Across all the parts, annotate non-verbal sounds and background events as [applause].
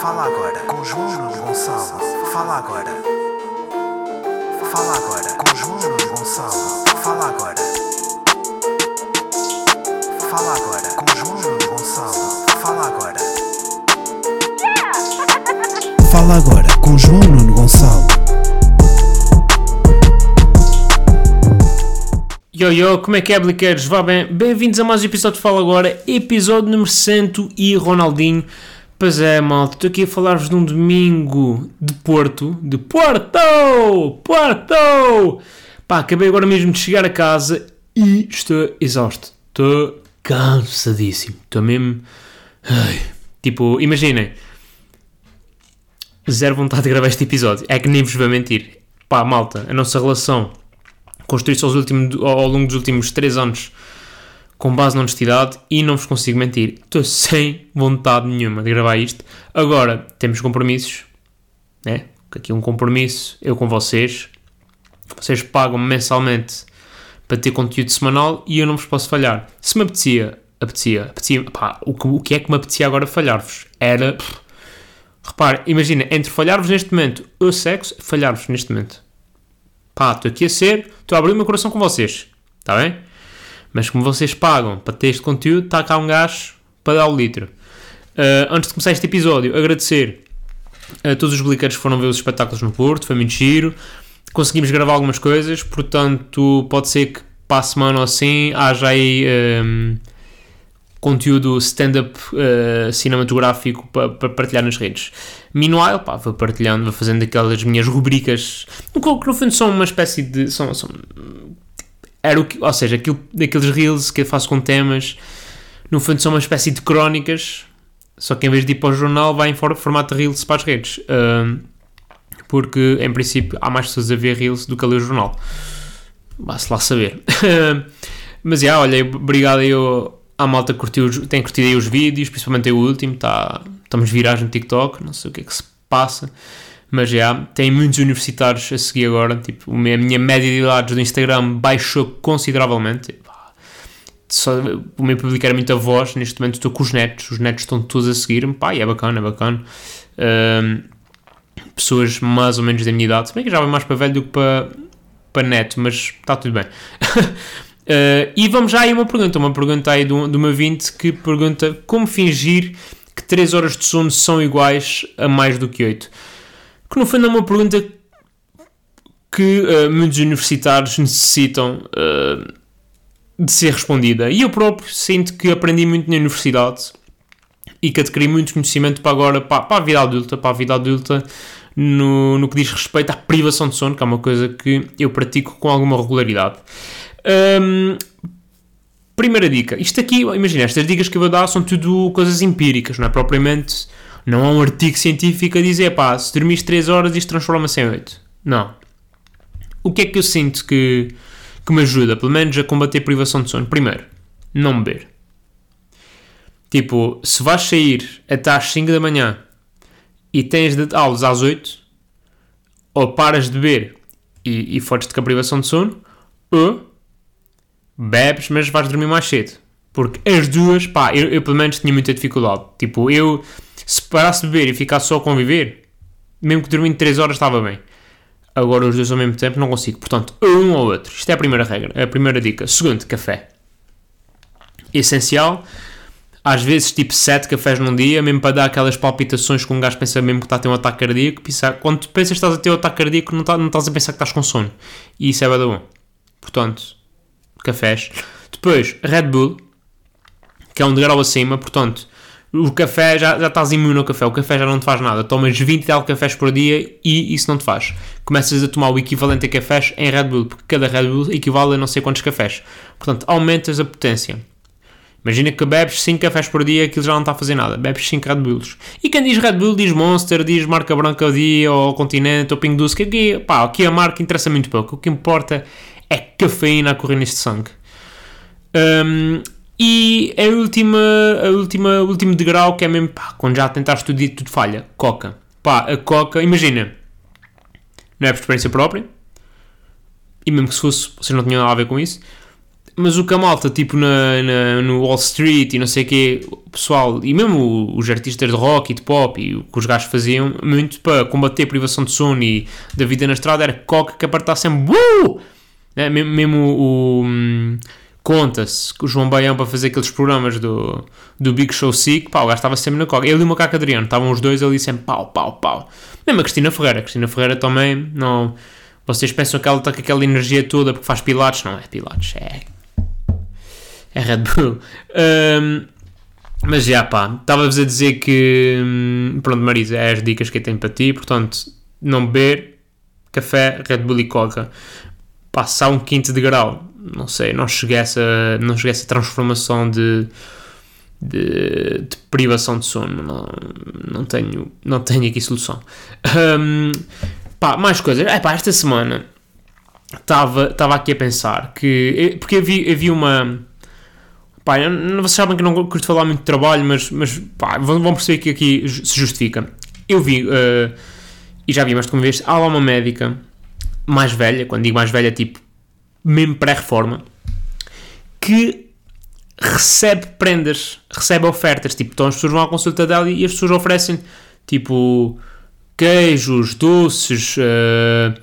Fala agora com João Gonçalo. Fala agora. Fala agora com João Gonçalo. Fala agora. Fala agora com João Gonçalo. Fala agora. Fala agora com João Nuno Gonçalo. Yo yo, como é que é, bliqueiros? Vá bem? Bem-vindos a mais um episódio de Fala Agora, episódio número 100 e Ronaldinho. Pois é, malta, estou aqui a falar-vos de um domingo de Porto, de Porto! Porto! Pá, acabei agora mesmo de chegar a casa e estou exausto. Estou cansadíssimo. Estou mesmo... Ai. Tipo, imaginem. Zero vontade de gravar este episódio. É que nem vos vou mentir. Pá, malta, a nossa relação últimos- ao longo dos últimos 3 anos com base na honestidade e não vos consigo mentir. Estou sem vontade nenhuma de gravar isto. Agora, temos compromissos, né? Aqui um compromisso, eu com vocês. Vocês pagam-me mensalmente para ter conteúdo semanal e eu não vos posso falhar. Se me apetecia, apetecia, apetecia, pá, o, que, o que é que me apetecia agora falhar-vos? Era, pff, repare, imagina, entre falhar-vos neste momento ou sexo, falhar-vos neste momento. Pá, estou aqui a ser, estou a abrir o meu coração com vocês, está bem? Mas como vocês pagam para ter este conteúdo, está cá um gajo para dar o litro. Uh, antes de começar este episódio, agradecer a todos os bliqueiros que foram ver os espetáculos no Porto, foi muito giro. Conseguimos gravar algumas coisas, portanto, pode ser que para a semana ou assim haja aí um, conteúdo stand-up uh, cinematográfico para partilhar nas redes. Meanwhile, pá, vou partilhando, vou fazendo aquelas minhas rubricas, que no fundo são uma espécie de. São, são, era o que, ou seja, aquilo, daqueles reels que eu faço com temas, no fundo são uma espécie de crónicas, só que em vez de ir para o jornal, vai em for- formato de reels para as redes. Um, porque, em princípio, há mais pessoas a ver reels do que a ler o jornal. Vá-se lá saber. Mas, já, olha, obrigado aí à malta que curtiu, tem curtido aí os vídeos, principalmente o último, tá, estamos virados no TikTok, não sei o que é que se passa. Mas já, tem muitos universitários a seguir agora. Tipo, a minha média de idades do Instagram baixou consideravelmente. Só, o meu público era muita voz. Neste momento estou com os netos. Os netos estão todos a seguir-me. Pá, é bacana, é bacana. Ahm, pessoas mais ou menos da minha idade. Se bem que já vai mais para velho do que para, para neto, mas está tudo bem. [laughs] Ah, e vamos já aí a uma pergunta. Uma pergunta aí do, do meu 20 que pergunta como fingir que 3 horas de sono são iguais a mais do que 8 que no fundo é uma pergunta que uh, muitos universitários necessitam uh, de ser respondida. E eu próprio sinto que aprendi muito na universidade e que adquiri muito conhecimento para agora, para, para a vida adulta, para a vida adulta no, no que diz respeito à privação de sono, que é uma coisa que eu pratico com alguma regularidade. Hum, primeira dica. Isto aqui, imagina, estas dicas que eu vou dar são tudo coisas empíricas, não é propriamente... Não há um artigo científico a dizer, pá, se dormires 3 horas isto transforma-se em 8. Não. O que é que eu sinto que, que me ajuda, pelo menos, a combater a privação de sono? Primeiro, não beber. Tipo, se vais sair até às 5 da manhã e tens de aulas às 8, ou paras de beber e, e fodes-te com a privação de sono, ou bebes, mas vais dormir mais cedo. Porque as duas, pá, eu, eu pelo menos tinha muita dificuldade. Tipo, eu, se parasse de beber e ficasse só a conviver, mesmo que dormindo 3 horas estava bem. Agora os dois ao mesmo tempo não consigo. Portanto, um ou outro. Isto é a primeira regra, a primeira dica. Segundo, café. Essencial. Às vezes, tipo 7 cafés num dia, mesmo para dar aquelas palpitações que um gajo pensa mesmo que está a ter um ataque cardíaco. Pensar, quando tu pensas que estás a ter um ataque cardíaco, não, tá- não estás a pensar que estás com sono. E isso é bem bom. Portanto, cafés. Depois, Red Bull, que é um degrau acima, portanto, o café já, já estás imune ao café, o café já não te faz nada. Tomas 20 e tal cafés por dia e isso não te faz. Começas a tomar o equivalente a cafés em Red Bull, porque cada Red Bull equivale a não sei quantos cafés. Portanto, aumentas a potência. Imagina que bebes 5 cafés por dia, aquilo já não está a fazer nada. Bebes 5 Red Bulls. E quem diz Red Bull diz Monster, diz marca branca ao dia, ou Continente, ou Ping Doce, que aqui, pá, aqui a marca interessa muito pouco. O que importa é cafeína a correr neste sangue. Um, e a última, a última, o último degrau que é mesmo, pá, quando já tentaste tudo e tudo falha, Coca. Pá, a Coca, imagina, não é por experiência própria, e mesmo que se fosse, vocês não tinham nada a ver com isso, mas o que a malta, tipo na, na- no Wall Street e não sei o quê, o pessoal, e mesmo os artistas de rock e de pop e o que os gajos faziam muito para combater a privação de sono e da vida na estrada era coca que apertar sempre. Uh! Né? Mesmo, mesmo o. hum, Conta-se que o João Baião para fazer aqueles programas do, do Big Show Sick, pá, o gajo estava sempre na coca. Ele e o Macaco Adriano, estavam os dois ali sempre pau, pau, pau. Mesmo a Cristina Ferreira, a Cristina Ferreira também, não. Vocês pensam que ela está com aquela energia toda porque faz pilates? Não é pilates, é. É Red Bull. Hum, mas já pá, estava-vos a dizer que. hum, Pronto, Marisa, é as dicas que eu tenho para ti. Portanto, não beber café, Red Bull e Coca. Passar um quinto de grau. Não sei, não cheguei a essa, não cheguei a essa transformação de, de, de privação de sono. Não, não, tenho, não tenho aqui solução. Hum, pá, mais coisas. É pá, esta semana estava aqui a pensar que. Porque havia, havia uma. Pá, vocês sabem que não curto falar muito de trabalho, mas, mas pá, vão, perceber que aqui se justifica. Eu vi, eh, e já vi mais de uma vez, há lá uma médica mais velha, quando digo mais velha, tipo, mesmo pré-reforma, que recebe prendas, recebe ofertas, tipo, então as pessoas vão à consulta dela e as pessoas oferecem, tipo, queijos, doces, eh,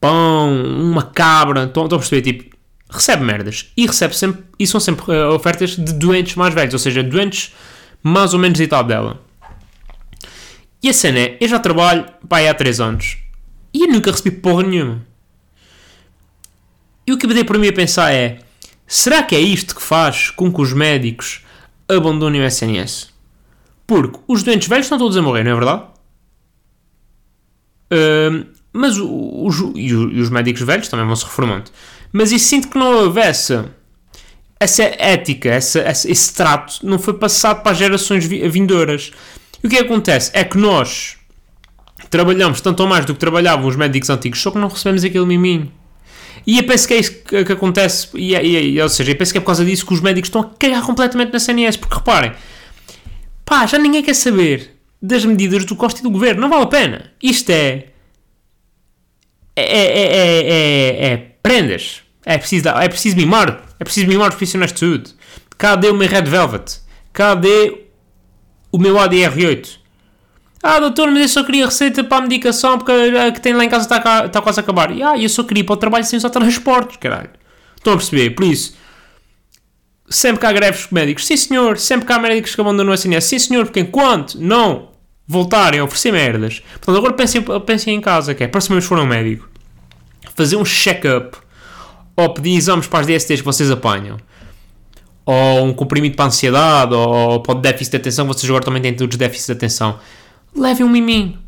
pão, uma cabra, estão, estão a perceber, tipo, recebe merdas e recebe sempre, e são sempre eh, ofertas de doentes mais velhos, ou seja, doentes mais ou menos da idade dela. E a cena é, eu já trabalho, pá, há 3 anos e eu nunca recebi porra nenhuma. E o que me dei para mim a pensar é, será que é isto que faz com que os médicos abandonem o SNS? Porque os doentes velhos estão todos a morrer, não é verdade? Hum, mas os, e os médicos velhos também vão se reformando. Mas eu sinto que não houvesse essa ética, essa, esse trato, não foi passado para as gerações vi- vindouras. E o que acontece é que nós trabalhamos tanto ou mais do que trabalhavam os médicos antigos, só que não recebemos aquele miminho. E eu penso que é isso que, que acontece, e, é- e é- e- ou seja, eu penso que é por causa disso que os médicos estão a cagar completamente na CNS, porque reparem, pá, já ninguém quer saber das medidas do Costa e do Governo, não vale a pena. Isto é. É, é, é, é, é prendas. É preciso, é preciso mimar. É preciso mimar os profissionais de saúde. Cadê o meu Red Velvet? Cadê o meu ADR8? Ah, doutor, mas eu só queria receita para a medicação porque a que tem lá em casa está, está quase a acabar. E, ah, eu só queria para o trabalho sem usar transportes, caralho. Estão a perceber? Por isso, sempre que há greves médicos, sim senhor, sempre que há médicos que abandonam a SNS, sim senhor, porque enquanto não voltarem a oferecer merdas, portanto agora pensem, pensem em casa, que é, se mesmo for um médico, fazer um check-up ou pedir exames para as DSTs que vocês apanham, ou um comprimido para a ansiedade, ou para o déficit de atenção, vocês agora também têm todos déficit de atenção, levem um miminho,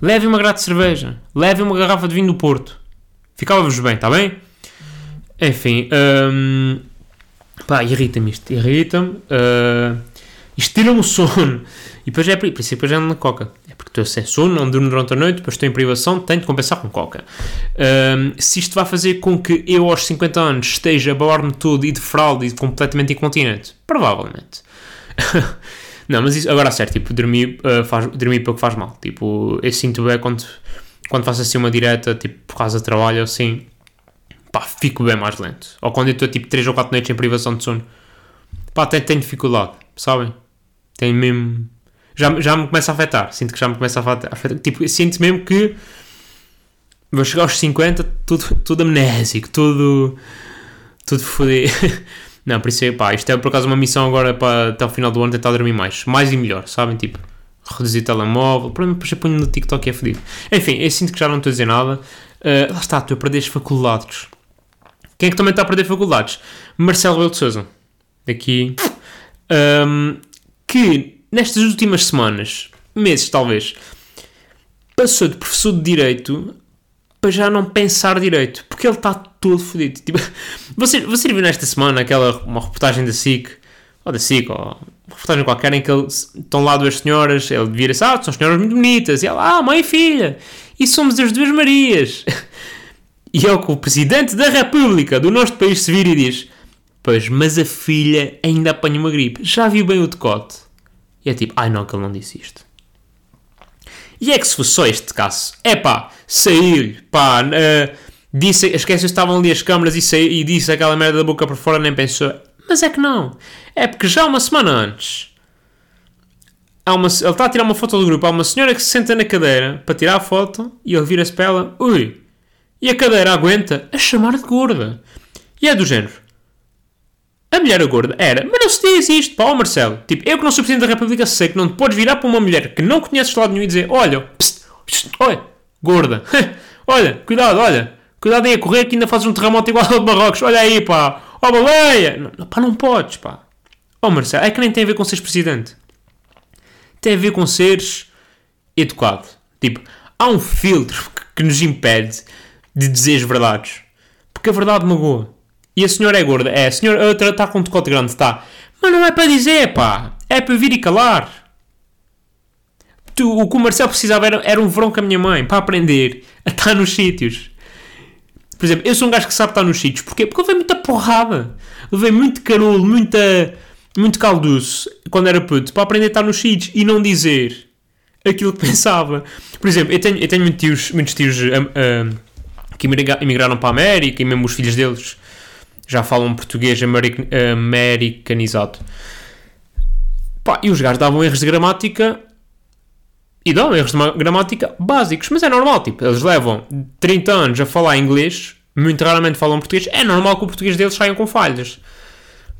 levem uma grade de cerveja, levem uma garrafa de vinho do Porto, ficava-vos bem, está bem? Enfim, hum, Pá, irrita-me isto, irrita-me. Uh, isto tira-me o sono. E depois é por isso que depois ando na coca. É porque estou sem sono, não durmo durante a noite, depois estou em privação, tenho de compensar com coca. Um, se isto vai fazer com que eu aos 50 anos esteja a babar-me todo e de fralda e completamente incontinente, provavelmente. [laughs] não, mas isso, agora a sério, tipo, dormir, uh, faz, dormir pouco faz mal. Tipo, eu sinto bem quando, quando faço assim uma direta, tipo, por causa de trabalho, assim, pá, fico bem mais lento. Ou quando eu estou tipo 3 ou 4 noites em privação de sono, pá, até tenho dificuldade, sabem? Tenho mesmo. Já, já me começa a afetar, sinto que já me começa a afetar. Tipo, sinto mesmo que vou chegar aos 50, tudo, tudo amnésico, tudo. tudo fodido. [laughs] Não, por isso é, pá, isto é por acaso uma missão agora para até o final do ano tentar dormir mais. Mais e melhor, sabem? Tipo, reduzir telemóvel. Mim, depois eu ponho no TikTok e é fodido. Enfim, eu sinto que já não estou a dizer nada. Uh, lá está, estou a perder as faculdades. Quem é que também está a perder faculdades? Marcelo Rebelo de Sousa. Aqui. Um, que nestas últimas semanas, meses talvez, passou de professor de Direito para já não pensar direito. Porque ele está todo fodido. Tipo, [laughs] você, você viu nesta semana aquela uma reportagem da SIC, ou da SIC, ou uma reportagem qualquer, em que ele, estão lá duas senhoras, ele vira-se, ah, são senhoras muito bonitas, e ela, ah, mãe e filha, e somos as duas Marias. [laughs] E é o que o Presidente da República do nosso país se vira e diz: Pois, mas a filha ainda apanha uma gripe. Já viu bem o decote? E é tipo: Ai não, que ele não disse isto. E é que se fosse só este caso, é pá, saiu-lhe, pá, uh, disse, esquece estavam ali as câmaras e, saiu, e disse aquela merda da boca para fora, nem pensou. Mas é que não. É porque já uma semana antes, há uma, ele está a tirar uma foto do grupo, há uma senhora que se senta na cadeira para tirar a foto e ele vira-se para ela, ui, e a cadeira aguenta a chamar de gorda. E é do género. A mulher gorda era, mas não se diz isto, pá, ó Marcelo. Tipo, eu que não sou Presidente da República sei que não te podes virar para uma mulher que não conheces de lado nenhum e dizer, olha, psst, psst, olha, gorda, [laughs] olha, cuidado, olha, cuidado aí a correr que ainda fazes um terremoto igual ao de Marrocos, olha aí, pá, ó baleia. Não, pá, não podes, pá. Ó Marcelo, é que nem tem a ver com seres Presidente. Tem a ver com seres educado. Tipo, há um filtro que, que nos impede de dizer as verdades. Porque a verdade magoa. E a senhora é gorda. É, a senhora está com um decote grande, está. Mas não é para dizer, pá. É para vir e calar. Tu, o que o Marcelo precisava era, era um verão com a minha mãe, para aprender a estar nos sítios. Por exemplo, eu sou um gajo que sabe estar nos sítios. Porquê? Porque eu levei muita porrada. Levei muito carolo, muita, muito calduço, quando era puto, para aprender a estar nos sítios e não dizer aquilo que pensava. Por exemplo, eu tenho, eu tenho muitos tios, muitos tios um, um, que emigraram para a América e mesmo os filhos deles já falam português americ americanizado. Pá, e os gajos davam erros de gramática e dão erros de gramática básicos, mas é normal, tipo, eles levam 30 anos a falar inglês, muito raramente falam português, é normal que o português deles saia com falhas.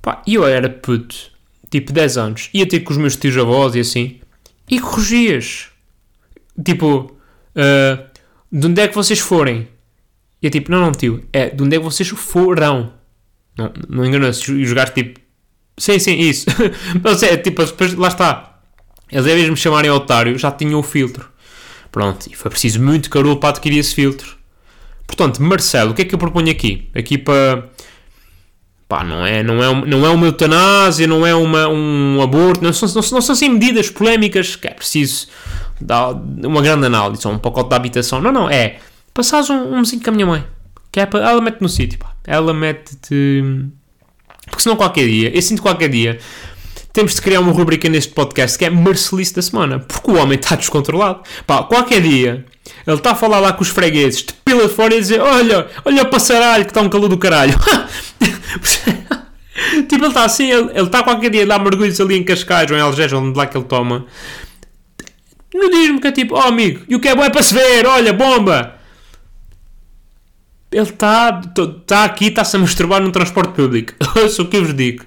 Pá, eu era puto, tipo 10 anos, ia ter com os meus tios avós e assim, e corrigias. Tipo, uh, de onde é que vocês forem? E é tipo, não, não, tio, é de onde é que vocês foram? Não, não engana-se. E os gajos tipo. Sim, sim, isso. [laughs] Mas é tipo, depois, lá está. Eles, em vez de me chamarem otário, já tinham o filtro. Pronto, e foi preciso muito carulo para adquirir esse filtro. Portanto, Marcelo, o que é que eu proponho aqui? Aqui para. Pá, não é, não é, não é uma eutanásia, não é uma, um aborto, não são, não, não são assim medidas polémicas que é preciso dar uma grande análise, ou um pacote de habitação. Não, não, é passares um, um com a minha mãe. Que é para, ela mete no sítio, pá. Ela mete-te. Porque senão qualquer dia, eu sinto qualquer dia, temos de criar uma rubrica neste podcast que é Marcelice da semana. Porque o homem está descontrolado. Pá, qualquer dia, ele está a falar lá com os fregueses, de pila de fora e dizer: Olha, olha o passaralho que está um calor do caralho. [laughs] tipo, ele está assim, ele, ele está qualquer dia a dar mergulhos ali em Cascais ou em Algés, onde lá que ele toma. Não diz-me que é tipo, oh amigo, e o que é bom é para se ver, olha, bomba! Ele está tá aqui, está-se a masturbar no transporte público. [laughs] Ouça o que eu vos digo.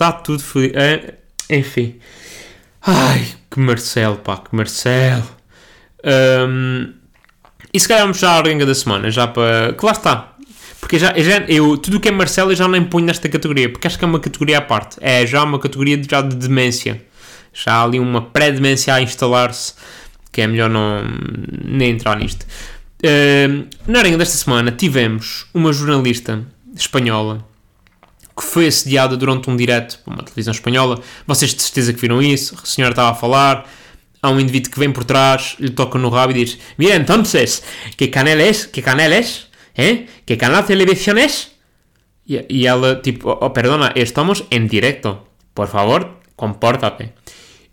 Está tudo fodido. É, enfim. Ai, que Marcelo, pá, que Marcelo. Um, e se calhar vamos já à arenga da semana, já para. Lá está. Porque já, já, eu, tudo o que é Marcelo eu já nem ponho nesta categoria, porque acho que é uma categoria à parte. É já uma categoria de, já de demência. Já há ali uma pré-demência a instalar-se, que é melhor não nem entrar nisto. Uh, na arenga desta semana tivemos uma jornalista espanhola que foi assediada durante um direto para uma televisão espanhola. Vocês de certeza que viram isso. A senhora estava a falar. Há um indivíduo que vem por trás, lhe toca no rabo e diz: Mira, entonces, que canal é? Que canal é? ¿Eh? Que canal televisión es? E, e ela, tipo, oh, perdona, estamos em direto. Por favor, compórtate.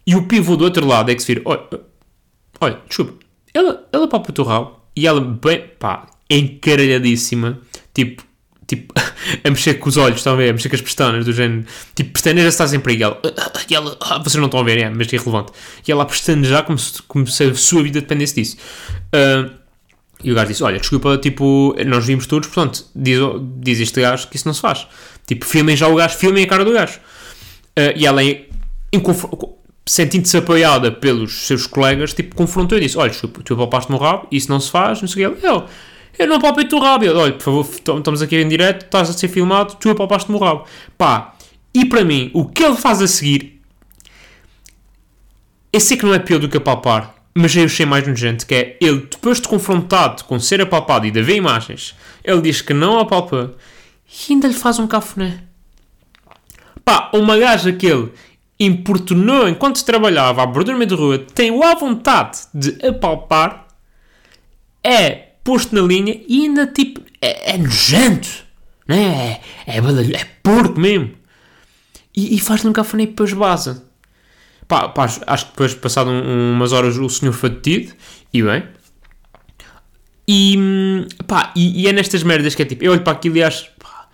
E o pivô do outro lado é que se vira: olha, olha desculpa, ela, ela para o rabo e ela, bem, pá, encaralhadíssima, tipo, tipo, [laughs] a mexer com os olhos, estão a ver? A mexer com as pestanas, do género, tipo, pestaneja está sempre aí. E ela, e ela ah, vocês não estão a ver, é, mas é irrelevante. E ela pestanejar como se, como se a sua vida dependesse disso. Uh, e o gajo disse: Olha, desculpa, tipo, nós vimos todos, portanto, diz, diz este gajo que isso não se faz. Tipo, filmem já o gajo, filmem a cara do gajo. Uh, e ela, em, sentindo-se apoiada pelos seus colegas, tipo, confrontou e disse: Olha, tu apalpaste-me o rabo, isso não se faz, não sei o que. Eu, eu não apalpei-te o rabo. Ele, olha, por favor, estamos aqui em direto, estás a ser filmado, tu apalpaste-me o rabo. Pá, e para mim, o que ele faz a seguir, eu sei que não é pior do que apalpar, mas eu achei mais nojento, que é ele, depois de confrontado com ser apalpado e de ver imagens, ele diz que não apalpa e ainda lhe faz um cafuné. Pá, uma gaja que ele importunou enquanto trabalhava à bordura de rua, tem a vontade de apalpar, é posto na linha e ainda tipo é, é nojento, né? é, é, é porco mesmo. E, e faz-lhe um cafuné e depois vaza. Pá, pá, acho que depois, passado um, umas horas, o senhor foi detido e bem. E, pá, e, e é nestas merdas que é tipo, eu olho para aquilo e acho, pá,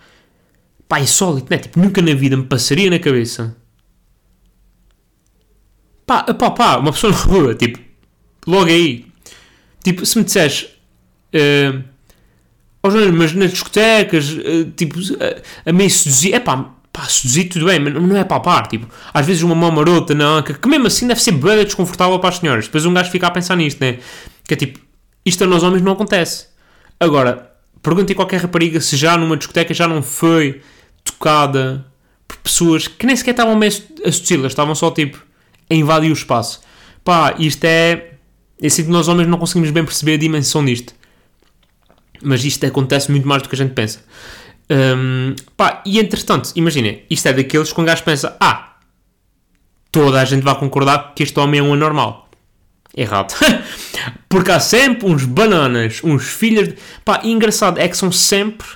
pá insólito, né? Tipo, nunca na vida me passaria na cabeça. Pá, pá, pá, uma pessoa na rua, tipo, logo aí. Tipo, se me disseres, uh, mas nas discotecas, uh, tipo, uh, a meio seduzir, é pá, pá, seduzir tudo bem, mas não é palpar, tipo, às vezes uma mão marota na anca, que mesmo assim deve ser bem desconfortável para as senhoras. Depois um gajo fica a pensar nisto, né? Que é tipo, isto a nós homens não acontece. Agora, perguntem qualquer rapariga se já numa discoteca já não foi tocada por pessoas que nem sequer estavam meio a seduzi-las, estavam só tipo a invadir o espaço. Pá, isto é. Eu sinto que nós homens não conseguimos bem perceber a dimensão disto. Mas isto acontece muito mais do que a gente pensa. Hum, pá, e entretanto, imaginem, isto é daqueles que um gajo pensa: ah, toda a gente vai concordar que este homem é um anormal. Errado. [laughs] Porque há sempre uns bananas, uns filhos. De... Pá, e engraçado é que são sempre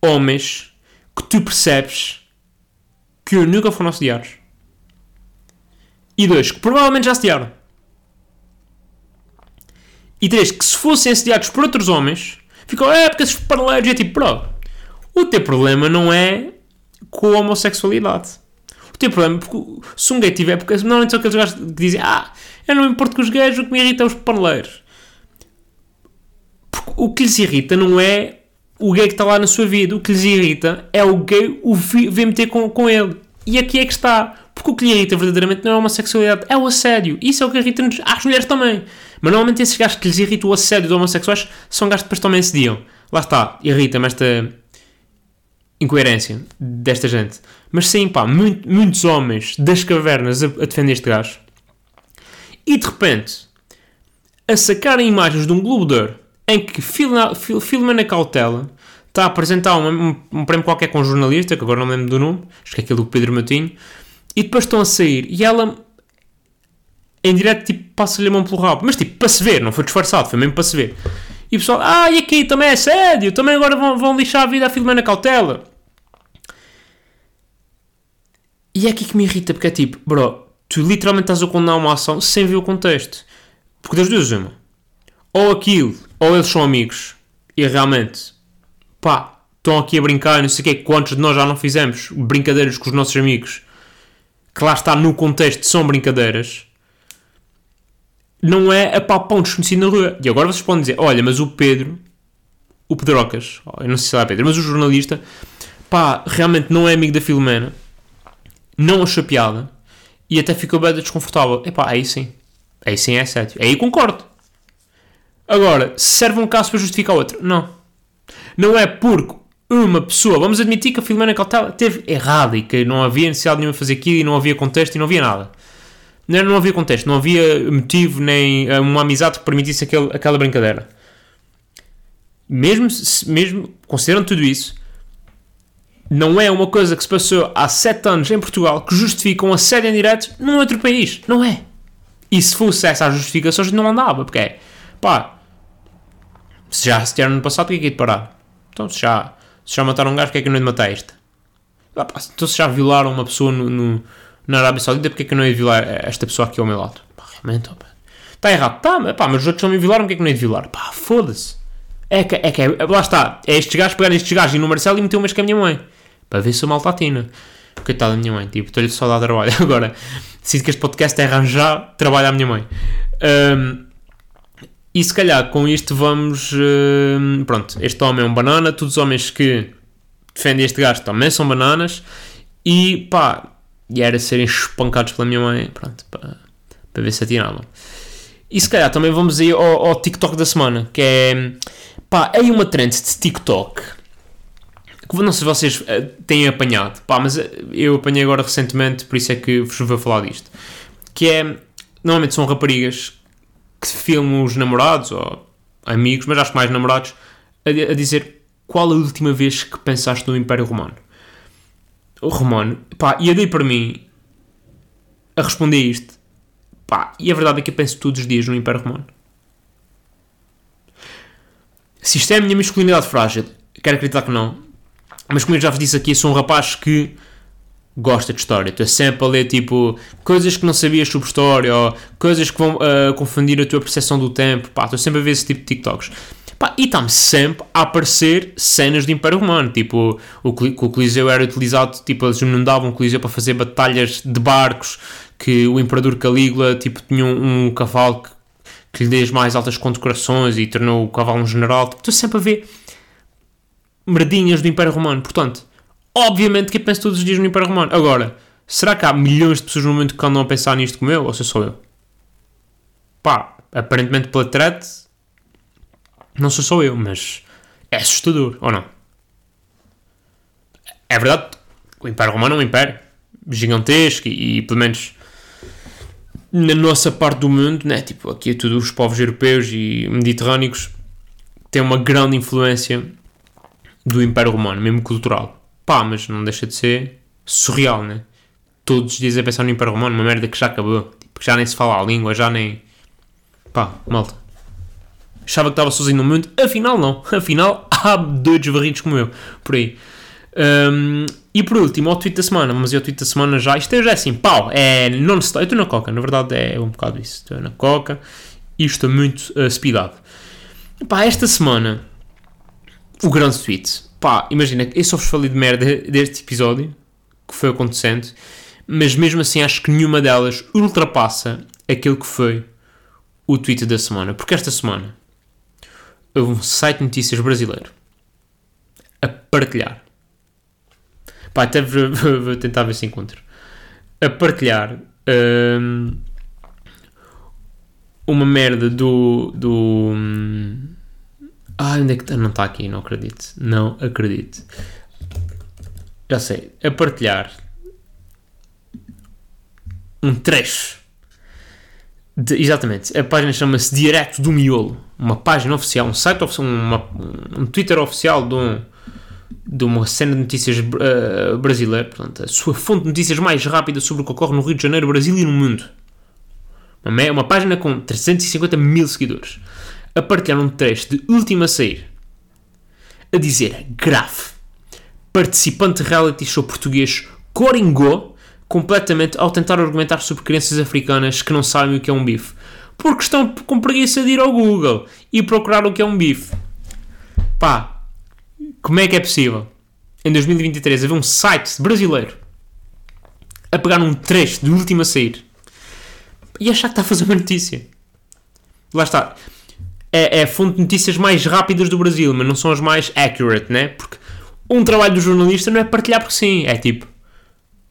homens que tu percebes que nunca foram assediados. E dois, que provavelmente já assediaram. E três, que se fossem assediados por outros homens, ficam, é porque esses paralelos é tipo, bro, o teu problema não é com a homossexualidade. O teu problema, porque se um gay tiver, porque normalmente são aqueles gajos que dizem, ah, eu não me importo com os gays, o que me irrita é os paneleiros. Porque o que lhes irrita não é o gay que está lá na sua vida, o que lhes irrita é o gay o ver meter com, com ele. E aqui é que está. Porque o que lhe irrita verdadeiramente não é a homossexualidade, é o assédio. Isso é o que irrita às mulheres também. Mas normalmente esses gajos que lhes irrita o assédio dos homossexuais são gajos que depois também assediam. Lá está, irrita-me esta incoerência desta gente. Mas sim, pá, muito, muitos homens das cavernas a, a defender este gajo. E de repente, a sacarem imagens de um Globo de Ouro em que Filomena Cautela está a apresentar um, um, um, prémio qualquer com um jornalista, que agora não lembro do nome, acho que é aquele do Pedro Matinho, e depois estão a sair e ela em direto tipo passa-lhe a mão pelo rabo, mas tipo para se ver, não foi disfarçado, foi mesmo para se ver. E o pessoal, ah, e aqui também é sério, também agora vão, vão lixar a vida à Filomena Cautela. E é aqui que me irrita, porque é tipo, bro, tu literalmente estás a condenar uma ação sem ver o contexto. Porque das duas, uma. Ou aquilo, ou eles são amigos e realmente, pá, estão aqui a brincar, não sei o quê, quantos de nós já não fizemos brincadeiras com os nossos amigos, que lá está no contexto, são brincadeiras, não é a papão desconhecido na rua. E agora vocês podem dizer, olha, mas o Pedro, o Pedrocas, eu não sei se é Pedro, mas o jornalista, pá, realmente não é amigo da Filomena, não achou piada, e até ficou bem desconfortável. Epá, aí sim. Aí sim é sério. Aí concordo. Agora, serve um caso para justificar outro? Não. Não é porque uma pessoa, vamos admitir que a Filomena Cautela teve errado e que não havia necessidade nenhuma de fazer aquilo e não havia contexto e não havia nada. Não, não havia contexto, não havia motivo nem eh, uma amizade que permitisse aquele, aquela brincadeira. Mesmo, mesmo considerando tudo isso, não é uma coisa que se passou há 7 anos em Portugal que justifica um assédio em direto num outro país. Não é. E se fosse essa a justificação, a gente não andava, porque é, pá, se já assediaram no passado, o que é que é de parar? Então, se já, se já mataram um gajo, porque é que não é de matar este? Ah, pá, então, se já violaram uma pessoa no, no, na Arábia Saudita, porque é que não é de violar esta pessoa aqui ao meu lado? Pá, realmente, pá. Está errado. Tá, pá, mas os outros não me violaram, porque é que não é de violar? Pá, foda-se. É que, é que, é, lá está. É estes gajos pegarem estes gajos e no Marcelo e meter umas com a minha mãe para ver se a malta atina. Coitada da minha mãe, tipo, estou-lhe só a dar trabalho. [laughs] Agora, sinto que este podcast é arranjar trabalho à minha mãe. Um, e se calhar com isto vamos. Um, pronto, este homem é um banana, todos os homens que defendem este gajo também são bananas. E pá, e era serem espancados pela minha mãe, pronto, para, para ver se atiravam. E se calhar também vamos aí ao, ao TikTok da semana, que é. pá, é uma trend de TikTok não sei se vocês eh, têm apanhado, pá, mas eh, eu apanhei agora recentemente, por isso é que vos vou falar disto. Que é, normalmente são raparigas que filmam os namorados, ou amigos, mas acho que mais namorados, a, a dizer qual a última vez que pensaste no Império Romano. O Romano, pá, e eu dei para mim a responder isto, pá, e a verdade é que eu penso todos os dias no Império Romano. Se isto é a minha masculinidade frágil, quero acreditar que não, mas como eu já vos disse aqui, sou um rapaz que gosta de história. Estou sempre a ler tipo coisas que não sabias sobre história ou coisas que vão uh, confundir a tua percepção do tempo. Estou sempre a ver esse tipo de TikToks. Pá, e está-me sempre a aparecer cenas do Império Romano. Tipo, o, o Coliseu era utilizado, tipo, eles inundavam o Coliseu para fazer batalhas de barcos, que o Imperador Calígula, tipo, tinha um, um cavalo que, que lhe dê mais altas condecorações e tornou o cavalo um general. Tipo, Estou sempre a ver merdinhas do Império Romano. Portanto, obviamente que eu penso todos os dias no Império Romano. Agora, será que há milhões de pessoas no momento que andam a pensar nisto como eu? Ou se sou eu? Pá, aparentemente pela thread, não sou só eu, mas é assustador, ou não? É verdade, o Império Romano é um império gigantesco e, e, pelo menos na nossa parte do mundo, né? tipo, aqui é tudo os povos europeus e mediterrâneos têm uma grande influência do Império Romano, mesmo cultural. Pá, mas não deixa de ser surreal, né? Todos os dias a pensar no Império Romano, uma merda que já acabou, tipo, já nem se fala a língua, já nem. Pá, malta. Achava que estava sozinho no mundo, afinal não. Afinal [laughs] há doidos varridos como eu, por aí. Um, e por último, ao tweet da semana, mas ao tweet da semana já, isto é já assim, pau, é non-stop, eu estou na coca, na verdade é um bocado isso, estou na coca e estou muito uh, speedado. Pá, esta semana, o grande tweet, pá, imagina, eu só vos falei de merda deste episódio, que foi acontecendo, mas mesmo assim acho que nenhuma delas ultrapassa aquilo que foi o tweet da semana, porque esta semana houve um site de notícias brasileiro a partilhar. Pá, até vou, [laughs] vou tentar ver se encontro. A partilhar hum, uma merda do. do hum, ah, onde é que está? Não está aqui, não acredito. Não acredito. Já sei. A partilhar um trecho. De, exatamente. A página chama-se Direto do Miolo. Uma página oficial, um site oficial, uma, um Twitter oficial de, um, de uma cena de notícias uh, brasileira. Portanto, a sua fonte de notícias mais rápida sobre o que ocorre no Rio de Janeiro, Brasil e no mundo. Uma, uma página com 350 mil seguidores. A partilhar um trecho de última sair. A dizer, grave. Participante reality show português Coringô completamente ao tentar argumentar sobre crianças africanas que não sabem o que é um bife. Porque estão com preguiça de ir ao Google e procurar o que é um bife. Pá, como é que é possível? Em 2023 haver um site brasileiro a pegar num trecho de última sair e achar que está a fazer uma notícia. Lá está. É, é a fonte de notícias mais rápidas do Brasil, mas não são as mais accurate, né? Porque um trabalho do jornalista não é partilhar porque sim. É tipo,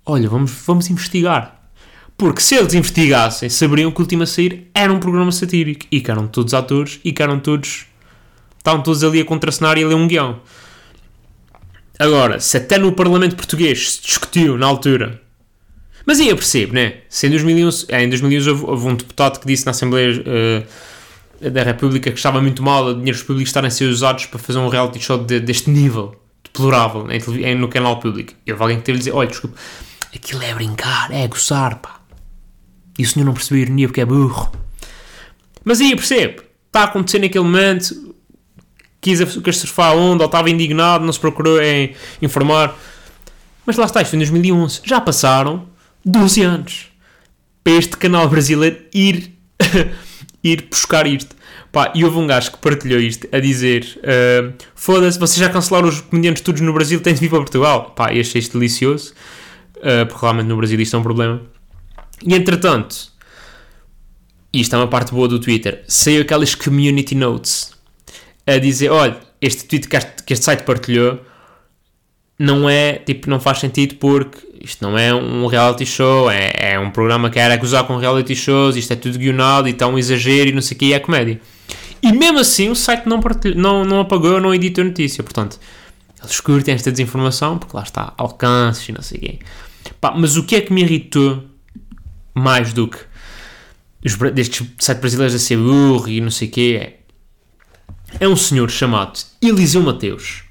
olha, vamos, vamos investigar. Porque se eles investigassem, saberiam que o último a sair era um programa satírico. E que eram todos atores e que eram todos. Estavam todos ali a contracenar e a ler um guião. Agora, se até no Parlamento Português se discutiu na altura. Mas aí eu percebo, né? Se em 2011, em 2011 houve, houve um deputado que disse na Assembleia uh, da República que estava muito mal dinheiros públicos estarem a ser usados para fazer um reality show de, deste nível, deplorável, em, no canal público. E houve alguém que teve de dizer: olha, desculpa, aquilo é brincar, é gozar, pá. E o senhor não percebeu a ironia porque é burro. Mas aí eu percebo. Está a acontecer naquele momento. Quis, quis surfar a onda, ou estava indignado, não se procurou em informar. Mas lá está, isto foi em 2011. Já passaram 12 anos para este canal brasileiro ir, [laughs] ir buscar isto. Pá, e houve um gajo que partilhou isto a dizer: uh, Foda-se, vocês já cancelaram os comediantes todos no Brasil, têm de vir para Portugal. Pá, e achei isto delicioso, uh, porque realmente no Brasil isto é um problema. E entretanto, isto é uma parte boa do Twitter, saiu aquelas community notes a dizer: olha, este tweet que este, que este site partilhou não é, tipo, não faz sentido porque isto não é um reality show, é, é um programa que era acusar com reality shows, isto é tudo guionado e está um exagero e não sei o que, e é comédia. E mesmo assim o site não, não, não apagou, não editou a notícia, portanto, eles curtem esta desinformação porque lá está, alcances e não sei o quê. Pá, mas o que é que me irritou mais do que os, destes sites brasileiros a ser burro e não sei o quê é, é um senhor chamado Eliseu Mateus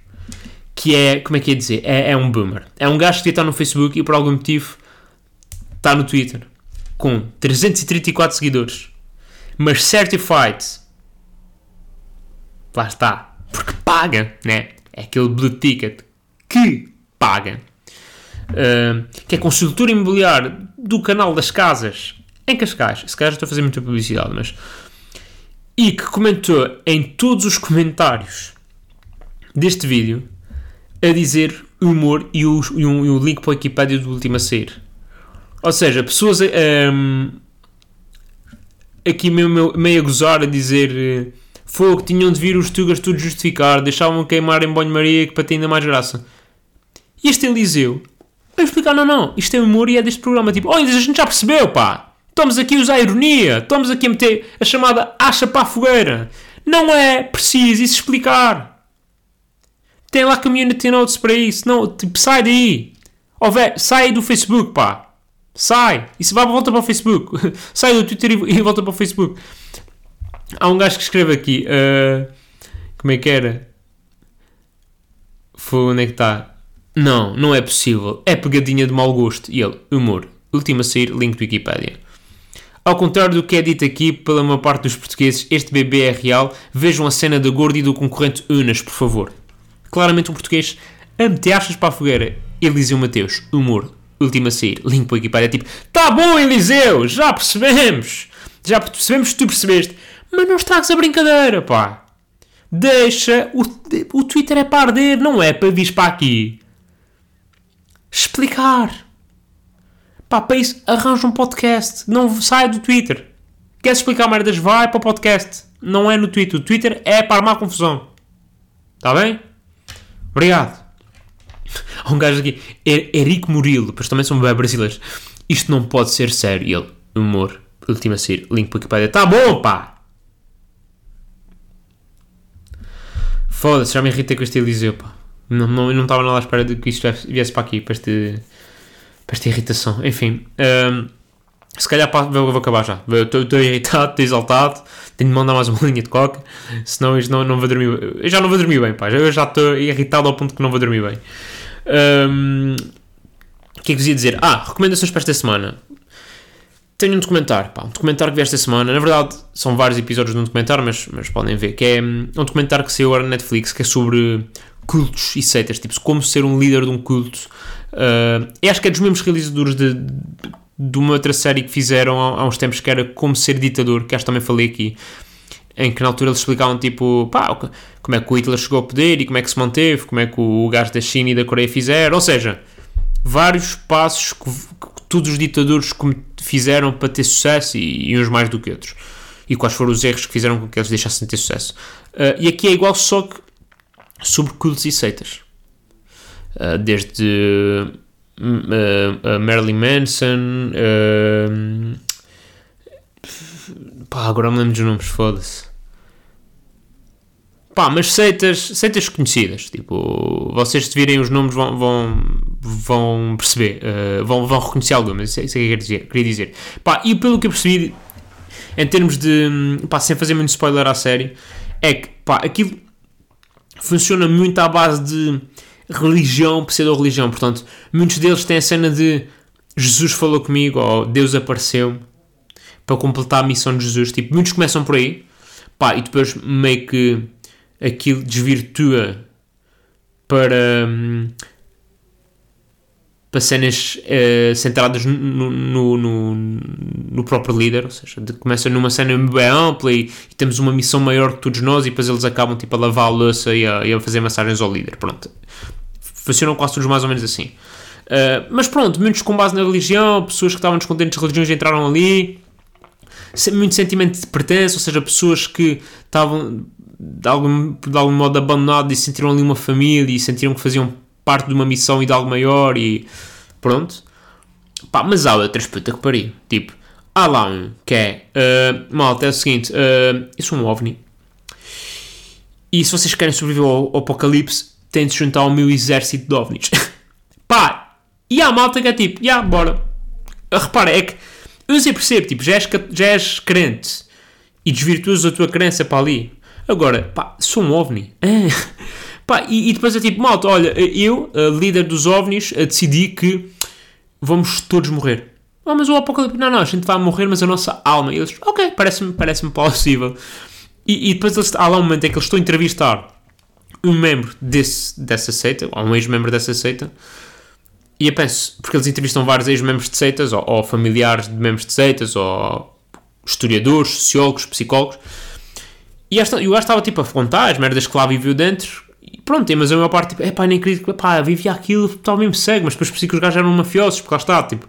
que é, como é que ia dizer, é, é um boomer. É um gajo que está no Facebook e por algum motivo está no Twitter com 334 seguidores, mas certified, lá está, porque paga, né? É aquele blue ticket que paga, uh, que é consultor imobiliário do canal das casas em Cascais. Se calhar estou a fazer muita publicidade, mas e que comentou em todos os comentários deste vídeo a dizer humor e o, e o, e o link para a do último a sair. Ou seja, pessoas um, aqui meio, meio a gozar, a dizer eh, fogo, tinham de vir os tugas tudo justificar, deixavam queimar em banho-maria para ter ainda mais graça. E este Eliseu vai explicar: não, não, isto é humor e é deste programa. Tipo, olha, a gente já percebeu, pá. Estamos aqui a usar a ironia, estamos aqui a meter a chamada acha para a fogueira. Não é preciso isso explicar. Tem lá community notes para isso. Não, tipo, sai daí. Oh, sai do Facebook, pá. Sai. Se vai volta para o Facebook. [laughs] sai do Twitter e, [laughs] e, volta para o Facebook. Há um gajo que escreve aqui. Uh, como é que era? Foi onde é que está? Não, não é possível. É pegadinha de mau gosto. E ele, humor. Última a sair, link do Wikipedia. Ao contrário do que é dito aqui pela maior parte dos portugueses, este bebê é real. Vejam a cena da gorda e do concorrente Unas, por favor. Claramente um português a meter achas para a fogueira. Eliseu Mateus, humor, última a sair. Link para o equipar é tipo, tá bom Eliseu, já percebemos. Já percebemos que tu percebeste. Mas não estragues a brincadeira, pá. Deixa, o, o Twitter é para arder, não é para vir para aqui. Explicar. Pá, para isso, arranja um podcast. Não sai do Twitter. Queres explicar merdas? Vai para o podcast. Não é no Twitter. O Twitter é para armar confusão. Está bem? Obrigado. Há um gajo aqui, Erico Murilo, pois também são bem brasileiros. Isto não pode ser sério. E ele, humor, última sair, link para Wikipedia. Tá bom, pá! Foda-se, já me irritei com este Eliseu, pá. Não, não, não estava nada à espera de que isto viesse para aqui, para este para esta irritação. Enfim, um, se calhar vou, vou acabar já. Estou irritado, estou exaltado, tenho de mandar mais uma [laughs] linha de coca, senão eu não, não vou dormir. Eu já não vou dormir bem, pá. Eu já estou irritado ao ponto que não vou dormir bem. Um, o que é que vos ia dizer? Ah, recomendações para esta semana. Tenho um documentário, pá, um documentário que vi esta semana. Na verdade, são vários episódios de um documentário, mas, mas podem ver. Que é um documentário que saiu agora na Netflix, que é sobre cultos e seitas, tipo, como ser um líder de um culto. Uh, acho que é dos mesmos realizadores de, de, de uma outra série que fizeram há, uns tempos que era Como Ser Ditador, que acho que também falei aqui, em que na altura eles explicavam tipo, pá, como é que o Hitler chegou ao poder e como é que se manteve, como é que o, o gajo da China e da Coreia fizeram, ou seja, vários passos que, que todos os ditadores fizeram para ter sucesso e, e, uns mais do que outros. E quais foram os erros que fizeram com que eles deixassem de ter sucesso. Uh, e aqui é igual, só que sobre cultos e seitas. Uh, desde uh, Marilyn Manson. pá, agora me lembro dos nomes, foda-se. Pá, mas seitas, seitas conhecidas. Tipo, vocês se virem os nomes vão, vão, vão perceber, uh, vão, vão reconhecer algumas. Isso é, isso é que eu queria dizer. Queria dizer. Pá, e pelo que eu percebi, em termos de. Pá, sem fazer muito spoiler à série, é que, pá, aquilo funciona muito à base de religião, pseudo-religião. Portanto, muitos deles têm a cena de Jesus falou comigo ou Deus apareceu para completar a missão de Jesus. Tipo, muitos começam por aí, pá, e depois meio que aquilo desvirtua para. Hum, para cenas uh, centradas no, no, no, no, próprio líder, ou seja, começa numa cena bem ampla e, e, temos uma missão maior que todos nós e depois eles acabam tipo a lavar a louça e a, e a fazer massagens ao líder, pronto. Funcionam quase todos mais ou menos assim. Uh, mas pronto, muitos com base na religião, pessoas que estavam descontentes de religiões entraram ali, muito sentimento de pertença, ou seja, pessoas que estavam de algum, de algum modo abandonadas e sentiram ali uma família e sentiram que faziam parte de uma missão e de algo maior e pronto. Pá, mas há outras puta que pariu. Tipo, há lá um que é, uh, malta, é o seguinte, uh, eu sou um OVNI. E se vocês querem sobreviver ao, ao apocalipse, têm de juntar ao meu exército de OVNIs. [laughs] Pá, e há malta que é tipo, já, bora. Repara, é que eu sei percebo, tipo, já és, já és crente e desvirtuas a tua crença para ali. Agora, pá, sou um OVNI. [laughs] Pá, e, e, depois é tipo, malta, olha, eu, líder dos OVNIs, decidi que vamos todos morrer. Ah, mas o Apocalipse, não, não, a gente vai morrer, mas a nossa alma. E eles, ok, parece-me parece plausível. E, e depois eles, há lá um momento em que eles estão a entrevistar um membro desse, dessa seita, ou um ex-membro dessa seita, e eu penso, porque eles entrevistam vários ex-membros de seitas, ou, ou, familiares de membros de seitas, ou historiadores, sociólogos, psicólogos, E esta, e o gajo estava tipo a contar as merdas que lá viveu dentro. E pronto, mas a maior parte, tipo, é pá, nem acredito pá, vivia aquilo, estava mesmo cego. Mas depois percebi que os gajos eram mafiosos, porque lá está, tipo,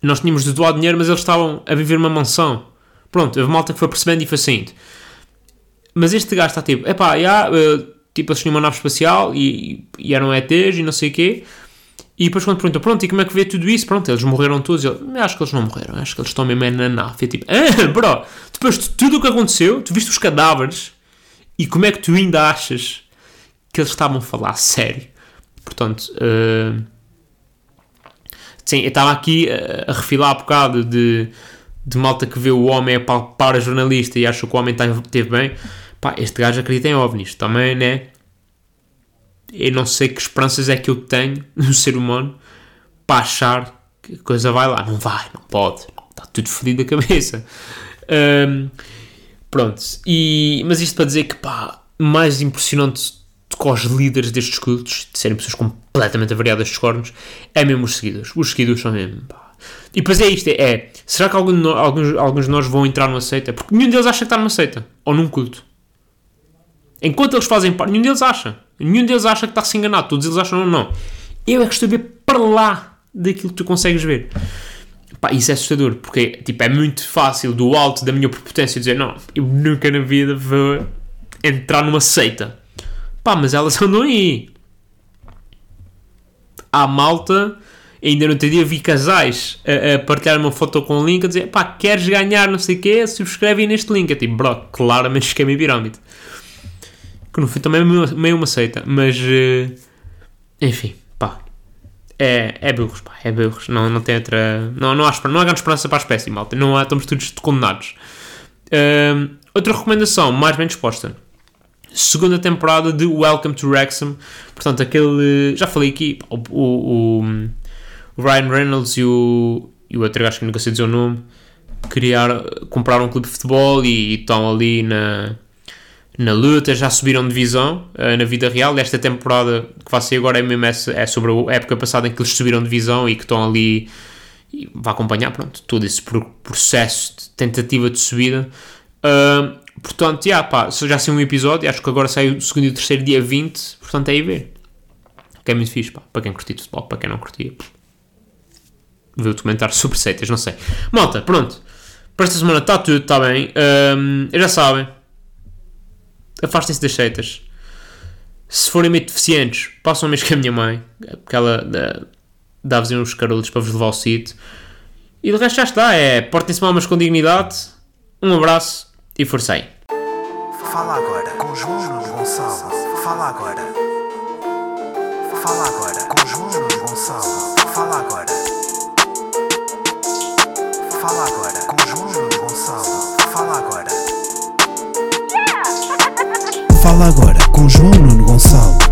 nós tínhamos de doar dinheiro, mas eles estavam a viver numa mansão. Pronto, houve malta que foi percebendo e foi saindo. Mas este gajo está tipo, é pá, já, uh, tipo, eles tinham uma nave espacial e, e eram ETs e não sei o quê. E depois quando pergunta, pronto, e como é que vê tudo isso? Pronto, eles morreram todos. E ele, acho que eles não morreram, acho que eles estão mesmo é na nave. E tipo, ah, [laughs] bro, depois de tudo o que aconteceu, tu viste os cadáveres e como é que tu ainda achas que eles estavam a falar sério? Portanto, uh, sim, eu estava aqui a, a refilar um bocado de, de malta que vê o homem a palpar a jornalista e acha que o homem esteve bem. Pá, este gajo acredita em ovnis também, né? Eu não sei que esperanças é que eu tenho [laughs] no ser humano para achar que a coisa vai lá. Não vai, não pode. Está tudo fodido da cabeça. [laughs] Um, pronto. E, mas isto para dizer que, pá, mais impressionante que os líderes destes cultos, de serem pessoas completamente avariadas dos cornos, é mesmo os seguidores. Os seguidores são mesmo, pá. E depois é isto, é, é será que algum, alguns, alguns de nós vão entrar numa seita? Porque nenhum deles acha que está numa seita, ou num culto. Enquanto eles fazem parte, nenhum deles acha. Nenhum deles acha que está-se enganado. Todos eles acham, não, não. Eu é que estou a ver para lá daquilo que tu consegues ver. Pá, isso é assustador, porque tipo, é muito fácil do alto da minha prepotência dizer, não, eu nunca na vida vou entrar numa seita. Pá, mas elas [laughs] andam aí. Há malta, ainda no outro dia vi casais a, a, partilhar uma foto com um link a dizer, pá, queres ganhar não sei o quê, subscreve neste link. É tipo, bro, claramente esquema e pirâmide que no fim também é meio uma seita, mas uh, enfim, pá, é, é burros, pá, é burros, não, não tem outra, não, não, há, não há grande esperança para a espécie, malta, não há, estamos todos condenados. Uh, outra recomendação, mais bem disposta, segunda temporada de Welcome to Wrexham, portanto, aquele, já falei aqui, o, o, o Ryan Reynolds e o, e o outro gajo que nunca sei dizer o nome, criar, compraram um clube de futebol e, e estão ali na na luta, já subiram divisão uh, na vida real. Esta temporada que vai ser agora é mesmo essa, é sobre a época passada em que eles subiram divisão e que estão ali e vai acompanhar pronto, todo esse processo de tentativa de subida. Uh, portanto, yeah, pá, já saiu um episódio, acho que agora sai o segundo e o terceiro dia 20, portanto é aí ver. Que é muito fixe, pá, para quem curtiu futebol, para quem não curtia. Vê o documentário sobre seitas, não sei. Malta, pronto. Para esta semana está tudo, está bem. Um, já sabem, afastem-se das seitas. Se forem meio deficientes, passam mesmo com a minha mãe, porque ela dá-vos uns carolos para vos levar ao sítio. E de resto já está, é portem-se mal, mas com dignidade. Um abraço e aí. Fala agora com João Gonçalo. Fala agora. Fala agora com João Nuno Gonçalo.